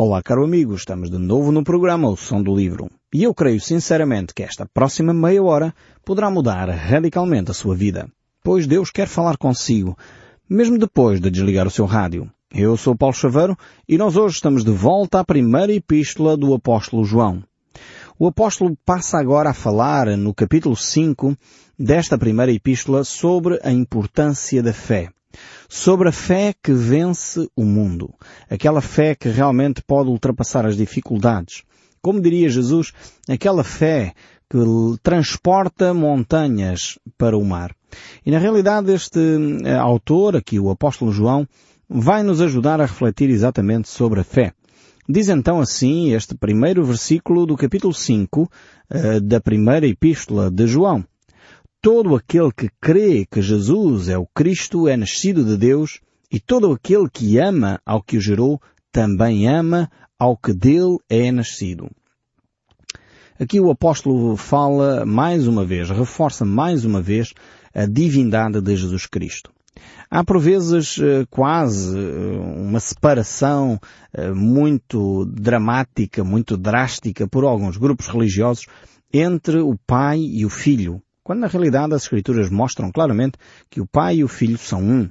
Olá, caro amigo, estamos de novo no programa O Som do Livro. E eu creio sinceramente que esta próxima meia hora poderá mudar radicalmente a sua vida. Pois Deus quer falar consigo, mesmo depois de desligar o seu rádio. Eu sou Paulo Chaveiro e nós hoje estamos de volta à primeira epístola do apóstolo João. O apóstolo passa agora a falar no capítulo 5 desta primeira epístola sobre a importância da fé sobre a fé que vence o mundo. Aquela fé que realmente pode ultrapassar as dificuldades. Como diria Jesus, aquela fé que transporta montanhas para o mar. E na realidade este eh, autor, aqui o apóstolo João, vai nos ajudar a refletir exatamente sobre a fé. Diz então assim este primeiro versículo do capítulo 5 eh, da primeira epístola de João todo aquele que crê que Jesus é o Cristo é nascido de Deus e todo aquele que ama ao que o gerou também ama ao que dele é nascido. Aqui o apóstolo fala mais uma vez, reforça mais uma vez a divindade de Jesus Cristo. Há por vezes eh, quase eh, uma separação eh, muito dramática, muito drástica por alguns grupos religiosos entre o Pai e o Filho, quando na realidade as Escrituras mostram claramente que o Pai e o Filho são um.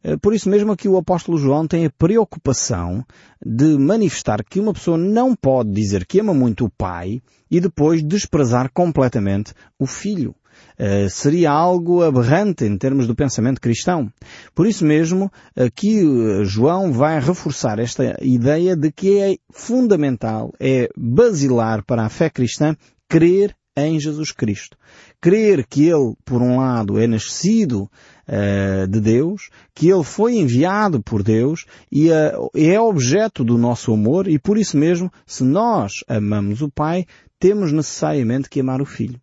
Eh, por isso mesmo que o apóstolo João tem a preocupação de manifestar que uma pessoa não pode dizer que ama muito o Pai e depois desprezar completamente o Filho. Uh, seria algo aberrante em termos do pensamento cristão. Por isso mesmo, aqui eh, João vai reforçar esta ideia de que é fundamental, é basilar para a fé cristã crer em Jesus Cristo. Crer que Ele, por um lado, é nascido uh, de Deus, que Ele foi enviado por Deus e uh, é objeto do nosso amor e por isso mesmo, se nós amamos o Pai, temos necessariamente que amar o Filho.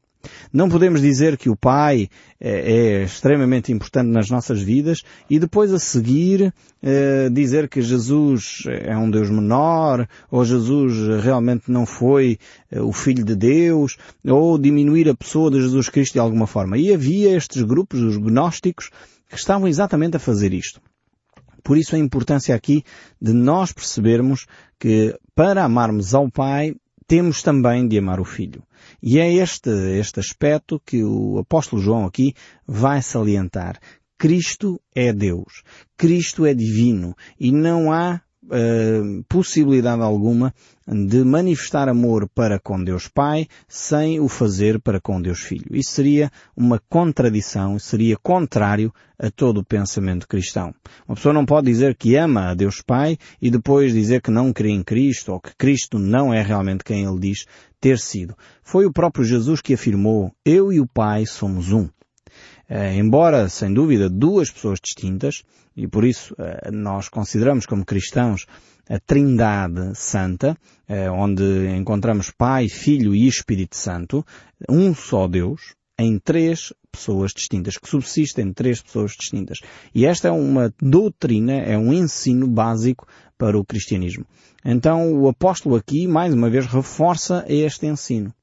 Não podemos dizer que o Pai é, é extremamente importante nas nossas vidas e depois a seguir é, dizer que Jesus é um Deus menor ou Jesus realmente não foi é, o Filho de Deus ou diminuir a pessoa de Jesus Cristo de alguma forma. E havia estes grupos, os gnósticos, que estavam exatamente a fazer isto. Por isso a importância aqui de nós percebermos que para amarmos ao Pai temos também de amar o Filho. E é este, este aspecto que o apóstolo João aqui vai salientar. Cristo é Deus. Cristo é divino. E não há uh, possibilidade alguma de manifestar amor para com Deus Pai sem o fazer para com Deus Filho. Isso seria uma contradição, seria contrário a todo o pensamento cristão. Uma pessoa não pode dizer que ama a Deus Pai e depois dizer que não crê em Cristo ou que Cristo não é realmente quem ele diz ter sido. Foi o próprio Jesus que afirmou, eu e o Pai somos um. Uh, embora, sem dúvida, duas pessoas distintas, e por isso uh, nós consideramos como cristãos a Trindade Santa, uh, onde encontramos Pai, Filho e Espírito Santo, um só Deus, em três pessoas distintas, que subsistem em três pessoas distintas. E esta é uma doutrina, é um ensino básico para o cristianismo. Então o apóstolo aqui, mais uma vez, reforça este ensino.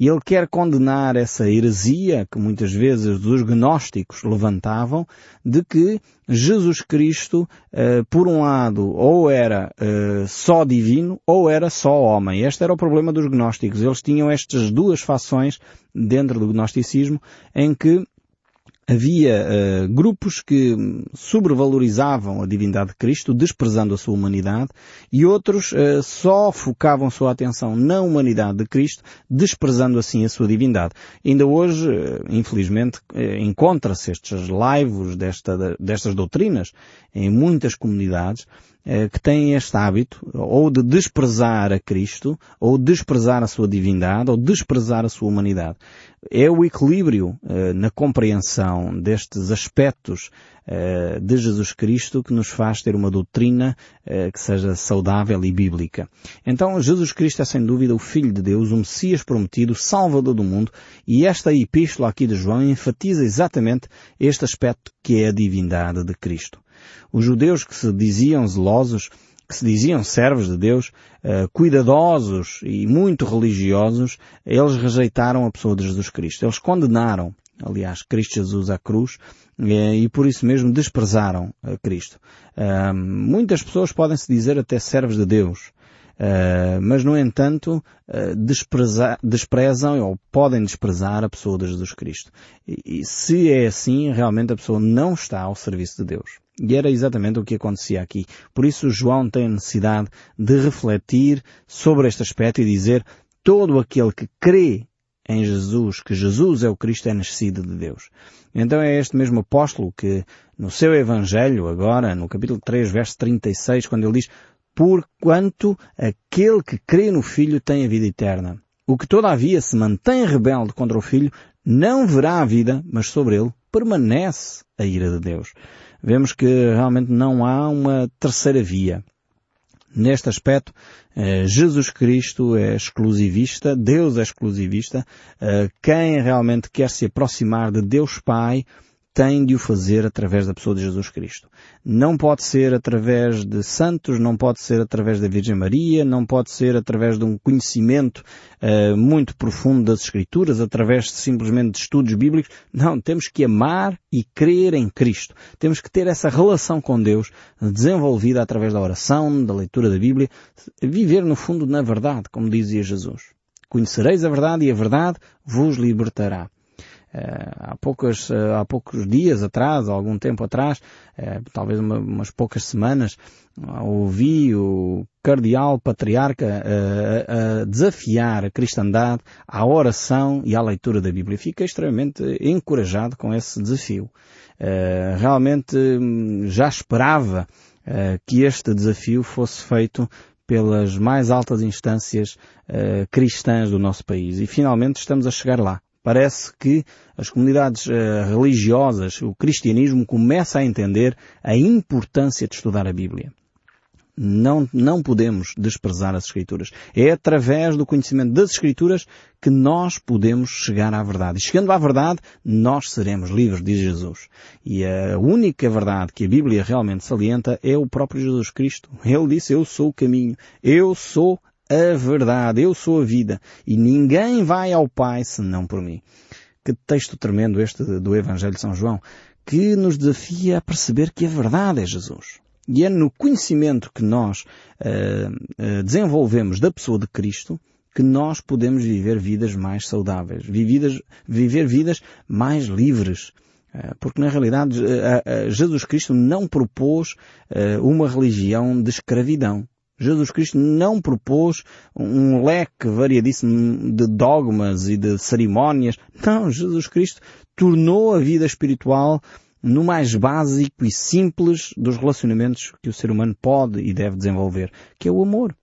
E ele quer condenar essa heresia que muitas vezes os gnósticos levantavam de que Jesus Cristo, eh, por um lado, ou era eh, só divino ou era só homem. Este era o problema dos gnósticos. Eles tinham estas duas fações dentro do gnosticismo em que havia uh, grupos que sobrevalorizavam a divindade de Cristo, desprezando a sua humanidade, e outros uh, só focavam sua atenção na humanidade de Cristo, desprezando assim a sua divindade. Ainda hoje, uh, infelizmente, encontra-se estes laivos desta, destas doutrinas em muitas comunidades, que têm este hábito ou de desprezar a Cristo, ou desprezar a sua divindade, ou desprezar a sua humanidade é o equilíbrio uh, na compreensão destes aspectos uh, de Jesus Cristo que nos faz ter uma doutrina que seja saudável e bíblica. Então, Jesus Cristo é sem dúvida o Filho de Deus, o Messias prometido, o Salvador do mundo, e esta epístola aqui de João enfatiza exatamente este aspecto que é a divindade de Cristo. Os judeus que se diziam zelosos que se diziam servos de Deus, uh, cuidadosos e muito religiosos, eles rejeitaram a pessoa de Jesus Cristo. Eles condenaram, aliás, Cristo Jesus à cruz uh, e por isso mesmo desprezaram a Cristo. Muitas pessoas podem se dizer até servos de Deus, Uh, mas, no entanto, uh, despreza, desprezam ou podem desprezar a pessoa de Jesus Cristo. E, e se é assim, realmente a pessoa não está ao serviço de Deus. E era exatamente o que acontecia aqui. Por isso João tem a necessidade de refletir sobre este aspecto e dizer todo aquele que crê em Jesus, que Jesus é o Cristo, é nascido de Deus. Então é este mesmo apóstolo que no seu Evangelho, agora, no capítulo 3, verso 36, quando ele diz Porquanto aquele que crê no Filho tem a vida eterna. O que todavia se mantém rebelde contra o Filho não verá a vida, mas sobre ele permanece a ira de Deus. Vemos que realmente não há uma terceira via. Neste aspecto, eh, Jesus Cristo é exclusivista, Deus é exclusivista. Eh, quem realmente quer se aproximar de Deus Pai tem de o fazer através da pessoa de Jesus Cristo. Não pode ser através de santos, não pode ser através da Virgem Maria, não pode ser através de um conhecimento uh, muito profundo das Escrituras, através de, simplesmente de estudos bíblicos. Não, temos que amar e crer em Cristo. Temos que ter essa relação com Deus desenvolvida através da oração, da leitura da Bíblia, viver no fundo na verdade, como dizia Jesus. Conhecereis a verdade e a verdade vos libertará. Eh, há, poucos, eh, há poucos dias atrás, algum tempo atrás, eh, talvez uma, umas poucas semanas, ouvi o cardeal patriarca a desafiar a cristandade à oração e à leitura da Bíblia. Fiquei extremamente encorajado com esse desafio. Realmente hum, já esperava que este desafio fosse feito pelas mais altas instâncias cristãs do nosso país. E finalmente estamos a chegar lá. Parece que as comunidades uh, religiosas, o cristianismo começa a entender a importância de estudar a Bíblia. Não, não podemos desprezar as Escrituras. É através do conhecimento das Escrituras que nós podemos chegar à verdade. E chegando à verdade, nós seremos livres, diz Jesus. E a única verdade que a Bíblia realmente salienta é o próprio Jesus Cristo. Ele disse, eu sou o caminho, eu sou a verdade, eu sou a vida, e ninguém vai ao Pai senão por mim. Que texto tremendo este do Evangelho de São João, que nos desafia a perceber que a verdade é Jesus. E é no conhecimento que nós uh, uh, desenvolvemos da pessoa de Cristo que nós podemos viver vidas mais saudáveis, vividas, viver vidas mais livres. Uh, porque na realidade Jesus Cristo não propôs uma religião de escravidão. Jesus Cristo não propôs um leque variadíssimo de dogmas e de cerimónias. Não, Jesus Cristo tornou a vida espiritual no mais básico e simples dos relacionamentos que o ser humano pode e deve desenvolver, que é o amor.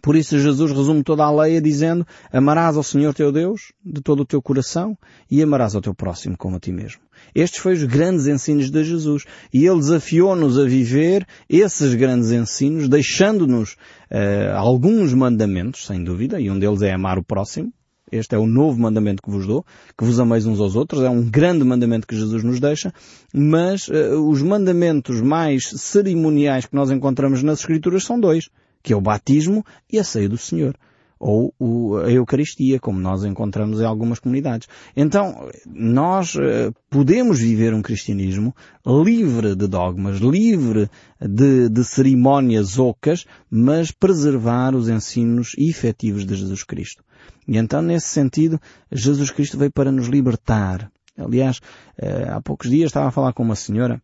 Por isso Jesus resume toda a lei dizendo amarás ao Senhor teu Deus de todo o teu coração e amarás ao teu próximo como a ti mesmo. Estes foram os grandes ensinos de Jesus e Ele desafiou-nos a viver esses grandes ensinos, deixando-nos uh, alguns mandamentos, sem dúvida, e um deles é amar o próximo. Este é o novo mandamento que vos dou, que vos ameis uns aos outros. É um grande mandamento que Jesus nos deixa, mas uh, os mandamentos mais cerimoniais que nós encontramos nas Escrituras são dois que é o batismo e a ceia do Senhor. Ou a Eucaristia, como nós encontramos em algumas comunidades. Então, nós uh, podemos viver um cristianismo livre de dogmas, livre de, de cerimónias ocas, mas preservar os ensinos efetivos de Jesus Cristo. E então, nesse sentido, Jesus Cristo veio para nos libertar. Aliás, uh, há poucos dias estava a falar com uma senhora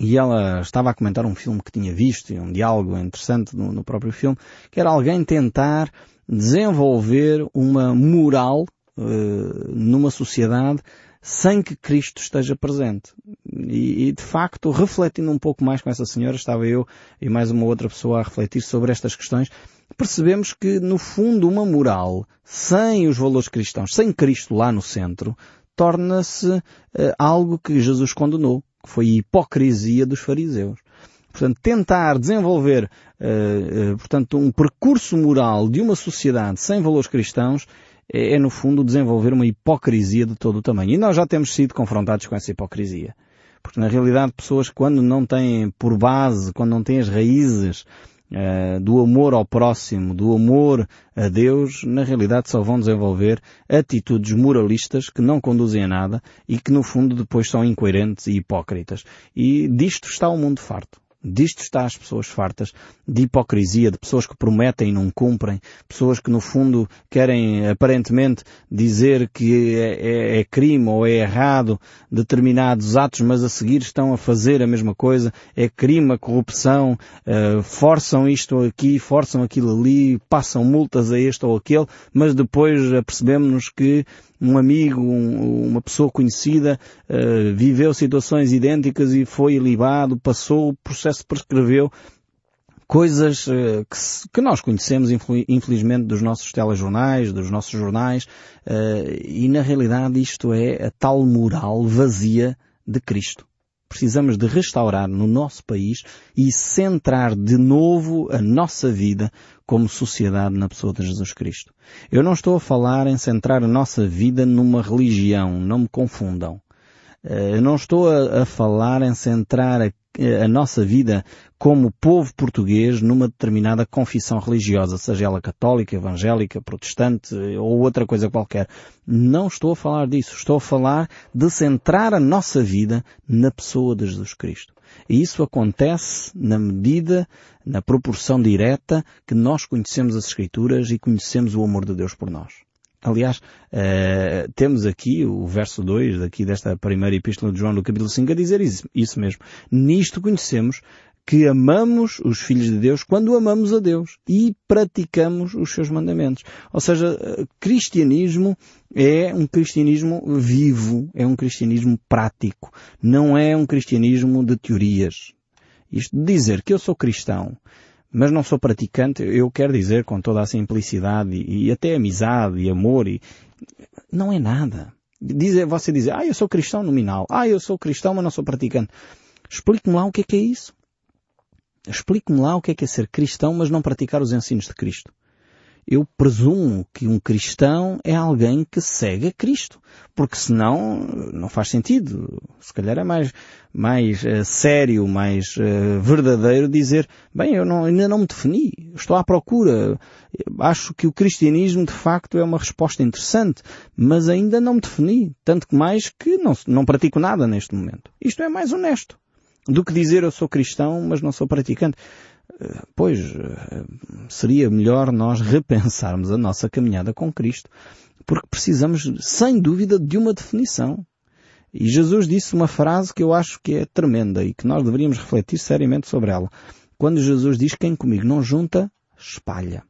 e ela estava a comentar um filme que tinha visto, e um diálogo interessante no, no próprio filme, que era alguém tentar desenvolver uma moral uh, numa sociedade sem que Cristo esteja presente. E, e, de facto, refletindo um pouco mais com essa senhora, estava eu e mais uma outra pessoa a refletir sobre estas questões, percebemos que, no fundo, uma moral sem os valores cristãos, sem Cristo lá no centro, torna-se uh, algo que Jesus condenou que foi a hipocrisia dos fariseus. Portanto, tentar desenvolver, uh, uh, portanto, um percurso moral de uma sociedade sem valores cristãos é, é, no fundo, desenvolver uma hipocrisia de todo o tamanho. E nós já temos sido confrontados com essa hipocrisia. Porque, na realidade, pessoas quando não têm por base, quando não têm as raízes uh, do amor ao próximo, do amor a Deus, na realidade só vão desenvolver atitudes moralistas que não conduzem a nada e que no fundo depois são incoerentes e hipócritas. E disto está o mundo farto. Disto está as pessoas fartas de hipocrisia, de pessoas que prometem e não cumprem, pessoas que no fundo querem aparentemente dizer que é, é, é, crime ou é errado determinados atos, mas a seguir estão a fazer a mesma coisa, é crime a corrupção, uh, forçam isto aqui, forçam aquilo ali, passam multas a este ou aquele, mas depois apercebemos-nos que um amigo, um, uma pessoa conhecida, uh, viveu situações idênticas e foi ilibado, passou, o processo prescreveu, coisas uh, que, que, nós conhecemos infelizmente dos nossos telejornais, dos nossos jornais, uh, e na realidade isto é a tal moral vazia de Cristo. Precisamos de restaurar no nosso país e centrar de novo a nossa vida como sociedade na pessoa de Jesus Cristo. Eu não estou a falar em centrar a nossa vida numa religião, não me confundam. Eh, eu não estou a, a falar em centrar a, a, nossa vida como povo português numa determinada confissão religiosa, seja ela católica, evangélica, protestante ou outra coisa qualquer. Não estou a falar disso. Estou a falar de centrar a nossa vida na pessoa de Jesus Cristo. E isso acontece na medida, na proporção direta que nós conhecemos as Escrituras e conhecemos o amor de Deus por nós. Aliás, uh, temos aqui o verso 2 daqui desta primeira epístola de João do capítulo 5 a dizer isso, isso mesmo. Nisto conhecemos que amamos os filhos de Deus quando amamos a Deus e praticamos os seus mandamentos. Ou seja, cristianismo é um cristianismo vivo, é um cristianismo prático, não é um cristianismo de teorias. Isto dizer que eu sou cristão mas não sou praticante, eu quero dizer com toda a simplicidade e, e até amizade e amor e não é nada. Dizer, você dizer, ah, eu sou cristão nominal, ah, eu sou cristão, mas não sou praticante. Explique-me lá o que é que é isso. Explique-me lá o que é que é ser cristão, mas não praticar os ensinos de Cristo eu presumo que um cristão é alguém que segue a Cristo. Porque senão não faz sentido. Se calhar é mais, mais uh, sério, mais uh, verdadeiro dizer, bem, eu não, ainda não me defini, estou à procura. Acho que o cristianismo de facto é uma resposta interessante, mas ainda não me defini. Tanto que mais que não, não pratico nada neste momento. Isto é mais honesto do que dizer eu sou cristão, mas não sou praticante. Pois, seria melhor nós repensarmos a nossa caminhada com Cristo, porque precisamos, sem dúvida, de uma definição. E Jesus disse uma frase que eu acho que é tremenda e que nós deveríamos refletir seriamente sobre ela. Quando Jesus diz, quem comigo não junta, espalha.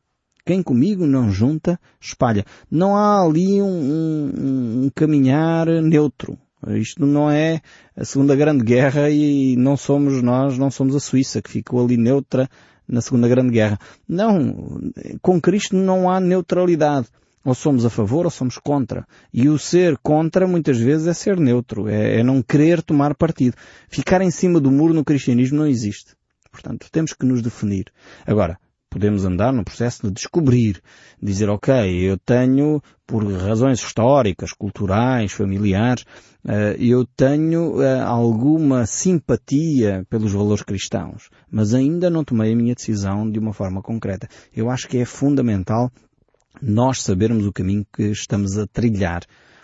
Quem comigo não junta, espalha. Não há ali um, um, um caminhar neutro. Isto não é a Segunda Grande Guerra e não somos nós, não somos a Suíça que ficou ali neutra na Segunda Grande Guerra. Não, com Cristo não há neutralidade. Ou somos a favor ou somos contra. E o ser contra muitas vezes é ser neutro, é, é não querer tomar partido. Ficar em cima do muro no cristianismo não existe. Portanto, temos que nos definir. Agora, podemos andar no processo de descobrir, dizer, ok, eu tenho, por razões históricas, culturais, familiares, eh, eu tenho eh, alguma simpatia pelos valores cristãos, mas ainda não tomei a minha decisão de uma forma concreta. Eu acho que é fundamental nós sabermos o caminho que estamos a trilhar.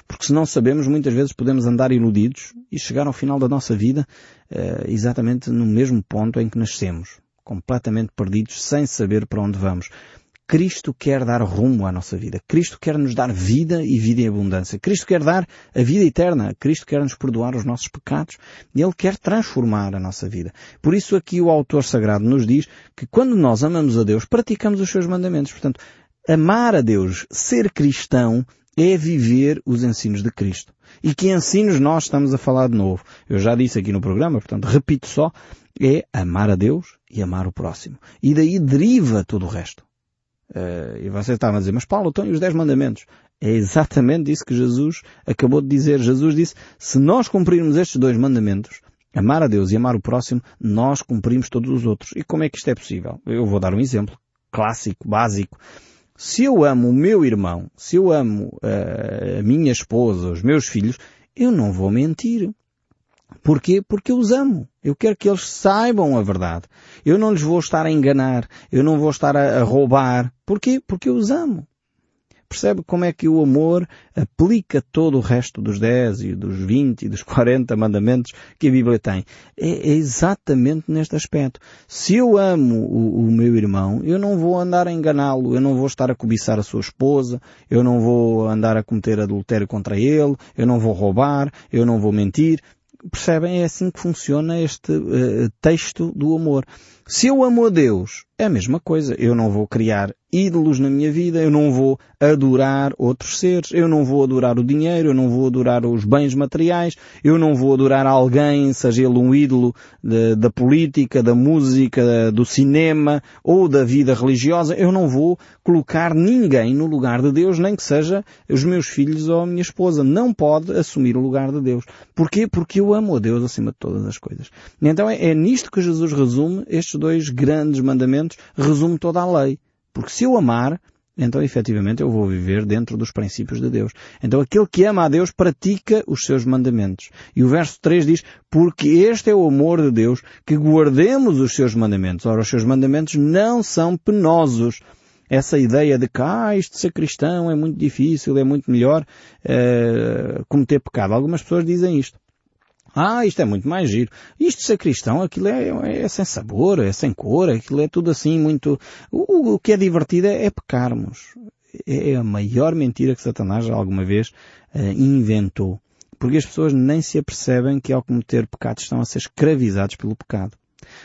Porque se não sabemos, muitas vezes podemos andar iludidos e chegar ao final da nossa vida uh, exatamente no mesmo ponto em que nascemos completamente perdidos, sem saber para onde vamos. Cristo quer dar rumo à nossa vida. Cristo quer nos dar vida e vida em abundância. Cristo quer dar a vida eterna. Cristo quer nos perdoar os nossos pecados. Ele quer transformar a nossa vida. Por isso aqui o autor sagrado nos diz que quando nós amamos a Deus, praticamos os seus mandamentos. Portanto, amar a Deus, ser cristão, é viver os ensinos de Cristo. E que ensinos nós estamos a falar de novo? Eu já disse aqui no programa, portanto, repito só, é amar a Deus e amar o próximo. E daí deriva todo o resto. Uh, e você estava a dizer, mas Paulo, estão os dez mandamentos? É exatamente isso que Jesus acabou de dizer. Jesus disse, se nós cumprirmos estes dois mandamentos, amar a Deus e amar o próximo, nós cumprimos todos os outros. E como é que isto é possível? Eu vou dar um exemplo clássico, básico. Se eu amo o meu irmão, se eu amo uh, a minha esposa, os meus filhos, eu não vou mentir. Porquê? Porque eu os amo. Eu quero que eles saibam a verdade. Eu não lhes vou estar a enganar. Eu não vou estar a, a roubar. Porquê? Porque eu os amo. percebe como é que o amor aplica todo o resto dos 10 e dos 20 e dos 40 mandamentos que a Bíblia tem. É, é exatamente neste aspecto. Se eu amo o, o meu irmão, eu não vou andar a enganá-lo, eu não vou estar a cobiçar a sua esposa, eu não vou andar a cometer adultério contra ele, eu não vou roubar, eu não vou mentir. Percebem? É assim que funciona este uh, texto do amor. Se eu amo a Deus, é a mesma coisa. Eu não vou criar ídolos na minha vida, eu não vou adorar outros seres, eu não vou adorar o dinheiro, eu não vou adorar os bens materiais, eu não vou adorar alguém, seja ele um ídolo de, da política, da música, do cinema ou da vida religiosa, eu não vou colocar ninguém no lugar de Deus, nem que seja os meus filhos ou a minha esposa. Não pode assumir o lugar de Deus. Porquê? Porque eu amo a Deus acima de todas as coisas. Então é, é nisto que Jesus resume estes dois grandes mandamentos, resume toda a lei. Porque se eu amar, então efetivamente eu vou viver dentro dos princípios de Deus. Então aquele que ama a Deus pratica os seus mandamentos. E o verso 3 diz, porque este é o amor de Deus, que guardemos os seus mandamentos. Ora, os seus mandamentos não são penosos. Essa ideia de que, ah, isto de ser cristão é muito difícil, é muito melhor uh, cometer pecado. Algumas pessoas dizem isto. Ah, isto é muito mais giro. Isto ser cristão, aquilo é, é, sem sabor, é sem cor, aquilo é tudo assim muito... O, o que é divertido é, é pecarmos. É, é a maior mentira que Satanás alguma vez uh, inventou. Porque as pessoas nem se apercebem que ao cometer pecado estão a ser escravizados pelo pecado.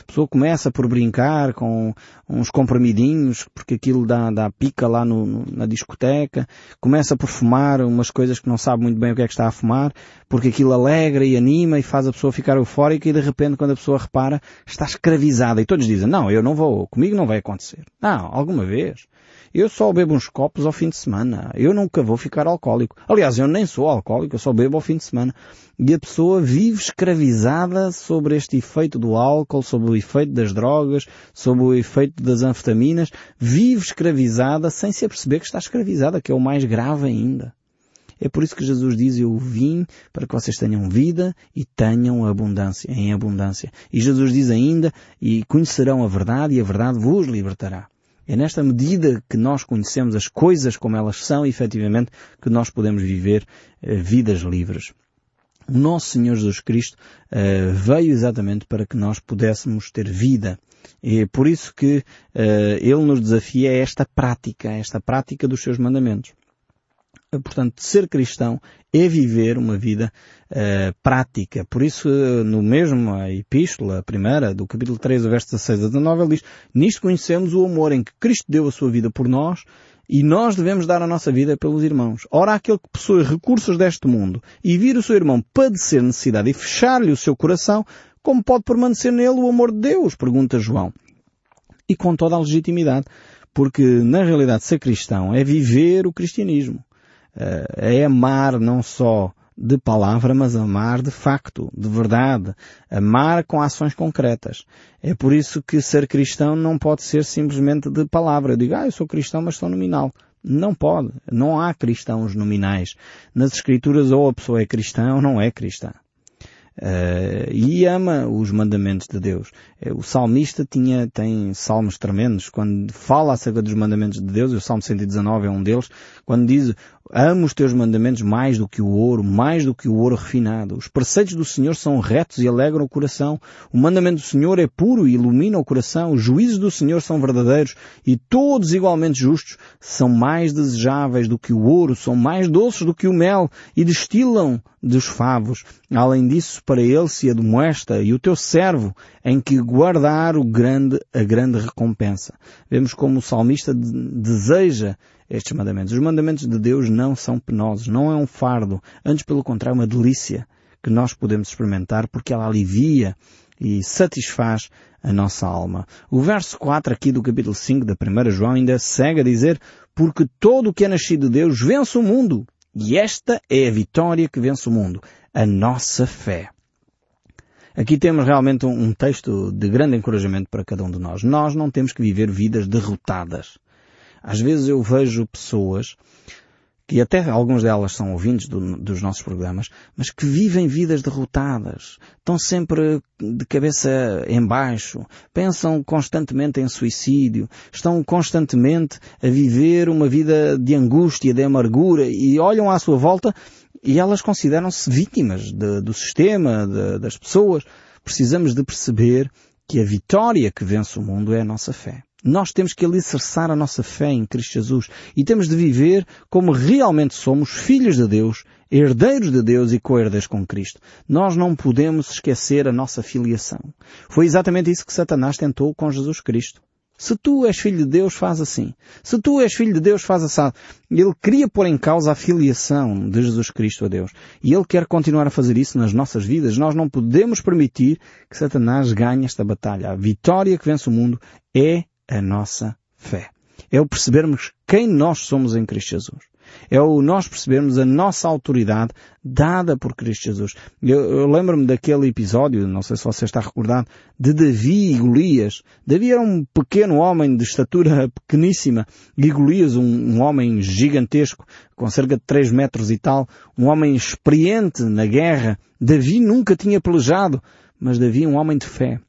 A pessoa começa por brincar com uns comprimidinhos, porque aquilo dá, dá pica lá no, no, na discoteca, começa por fumar umas coisas que não sabe muito bem o que é que está a fumar, porque aquilo alegra e anima e faz a pessoa ficar eufórica e de repente quando a pessoa repara está escravizada e todos dizem, não, eu não vou, comigo não vai acontecer. Não, alguma vez. Eu só bebo uns copos ao fim de semana. Eu nunca vou ficar alcoólico. Aliás, eu nem sou alcoólico, eu só bebo ao fim de semana. E a pessoa vive escravizada sobre este efeito do álcool, sobre o efeito das drogas, sobre o efeito das anfetaminas. Vive escravizada sem se aperceber que está escravizada, que é o mais grave ainda. É por isso que Jesus diz, eu vim para que vocês tenham vida e tenham abundância, em abundância. E Jesus diz ainda, e conhecerão a verdade e a verdade vos libertará. É nesta medida que nós conhecemos as coisas como elas são, efetivamente, que nós podemos viver uh, vidas livres. O nosso Senhor Jesus Cristo uh, veio exatamente para que nós pudéssemos ter vida. E é por isso que uh, Ele nos desafia a esta prática, a esta prática dos seus mandamentos. Portanto, ser cristão é viver uma vida uh, prática. Por isso, no mesmo a epístola, a primeira, do capítulo 3, verso 16 a 19, ele diz, nisto conhecemos o amor em que Cristo deu a sua vida por nós e nós devemos dar a nossa vida pelos irmãos. Ora, aquele que possui recursos deste mundo e vir o seu irmão padecer necessidade e fechar-lhe o seu coração, como pode permanecer nele o amor de Deus? Pergunta João. E com toda a legitimidade. Porque, na realidade, ser cristão é viver o cristianismo. Eh, é amar não só de palavra, mas amar de facto, de verdade. Amar com ações concretas. É por isso que ser cristão não pode ser simplesmente de palavra. Eu digo, ah, eu sou cristão, mas sou nominal. Não pode. Não há cristãos nominais. Nas escrituras ou a pessoa é cristã ou não é cristã. Uh, e ama os mandamentos de Deus. Uh, o salmista tinha, tem salmos tremendos, quando fala acerca dos mandamentos de Deus, e o Salmo 119 é um deles, quando diz, amo os teus mandamentos mais do que o ouro, mais do que o ouro refinado. Os preceitos do Senhor são retos e alegram o coração. O mandamento do Senhor é puro e ilumina o coração. Os juízos do Senhor são verdadeiros e todos igualmente justos. São mais desejáveis do que o ouro, são mais doces do que o mel e destilam dos favos. Além disso, para ele se admoesta e o teu servo em que guardar o grande, a grande recompensa. Vemos como o salmista deseja estes mandamentos. Os mandamentos de Deus não são penosos, não é um fardo, antes pelo contrário uma delícia que nós podemos experimentar porque ela alivia e satisfaz a nossa alma. O verso 4 aqui do capítulo 5 da 1 João ainda segue a dizer porque todo o que é nascido de Deus vence o mundo. E esta é a vitória que vence o mundo, a nossa fé. Aqui temos realmente um, texto de grande encorajamento para cada um de nós. Nós não temos que viver vidas derrotadas. Às vezes eu vejo pessoas que até alguns delas são ouvintes do, dos nossos programas, mas que vivem vidas derrotadas, estão sempre de cabeça em baixo, pensam constantemente em suicídio, estão constantemente a viver uma vida de angústia, de amargura e olham à sua volta e elas consideram-se vítimas de, do sistema, de, das pessoas. Precisamos de perceber que a vitória que vence o mundo é a nossa fé. Nós temos que alicerçar a nossa fé em Cristo Jesus e temos de viver como realmente somos filhos de Deus, herdeiros de Deus e co-herdeiros com Cristo. Nós não podemos esquecer a nossa filiação. Foi exatamente isso que Satanás tentou com Jesus Cristo. Se tu és filho de Deus, faz assim. Se tu és filho de Deus, faz assim. Ele queria pôr em causa a filiação de Jesus Cristo a Deus. E Ele quer continuar a fazer isso nas nossas vidas. Nós não podemos permitir que Satanás ganhe esta batalha. A vitória que vence o mundo é a nossa fé. É o percebermos quem nós somos em Cristo Jesus. É o nós percebermos a nossa autoridade dada por Cristo Jesus. Eu, eu lembro-me daquele episódio, não sei se você está recordado, de Davi e Golias. Davi era um pequeno homem de estatura pequeníssima e Golias um, um homem gigantesco, com cerca de 3 metros e tal, um homem experiente na guerra. Davi nunca tinha pelejado, mas Davi um homem de fé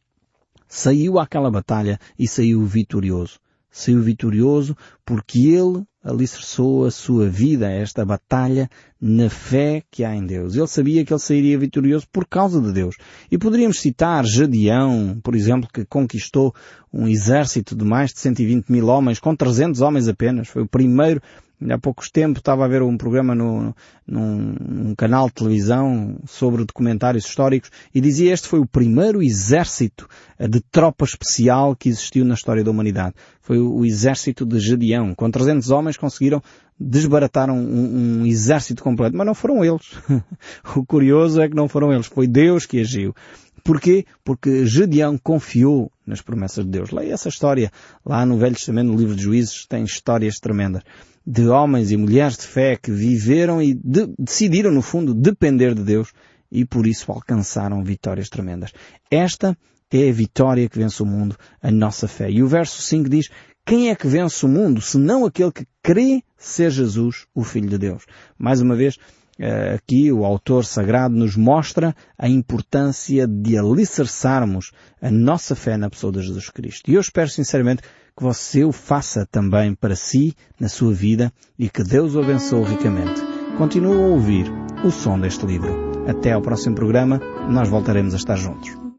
saiu àquela batalha e saiu vitorioso. Saiu vitorioso porque ele alicerçou a sua vida esta batalha na fé que há em Deus. Ele sabia que ele sairia vitorioso por causa de Deus. E poderíamos citar Jadião, por exemplo, que conquistou um exército de mais de 120 mil homens, com 300 homens apenas. Foi o primeiro Há poucos tempos estava a ver um programa no, num, num, canal de televisão sobre documentários históricos e dizia este foi o primeiro exército de tropa especial que existiu na história da humanidade. Foi o, o exército de Gedeão. Com 300 homens conseguiram desbaratar um, um exército completo. Mas não foram eles. o curioso é que não foram eles. Foi Deus que agiu. Porquê? Porque Gedeão confiou nas promessas de Deus. Leia essa história lá no Velho Testamento, no livro de Juízes, tem histórias tremendas de homens e mulheres de fé que viveram e de, decidiram, no fundo, depender de Deus e por isso alcançaram vitórias tremendas. Esta é a vitória que vence o mundo, a nossa fé. E o verso 5 diz, quem é que vence o mundo, senão aquele que crê ser Jesus, o Filho de Deus? Mais uma vez, aqui o autor sagrado nos mostra a importância de alicerçarmos a nossa fé na pessoa de Jesus Cristo. E eu espero sinceramente que você o faça também para si, na sua vida, e que Deus o abençoe ricamente. Continue a ouvir o som deste livro. Até ao próximo programa, nós voltaremos a estar juntos.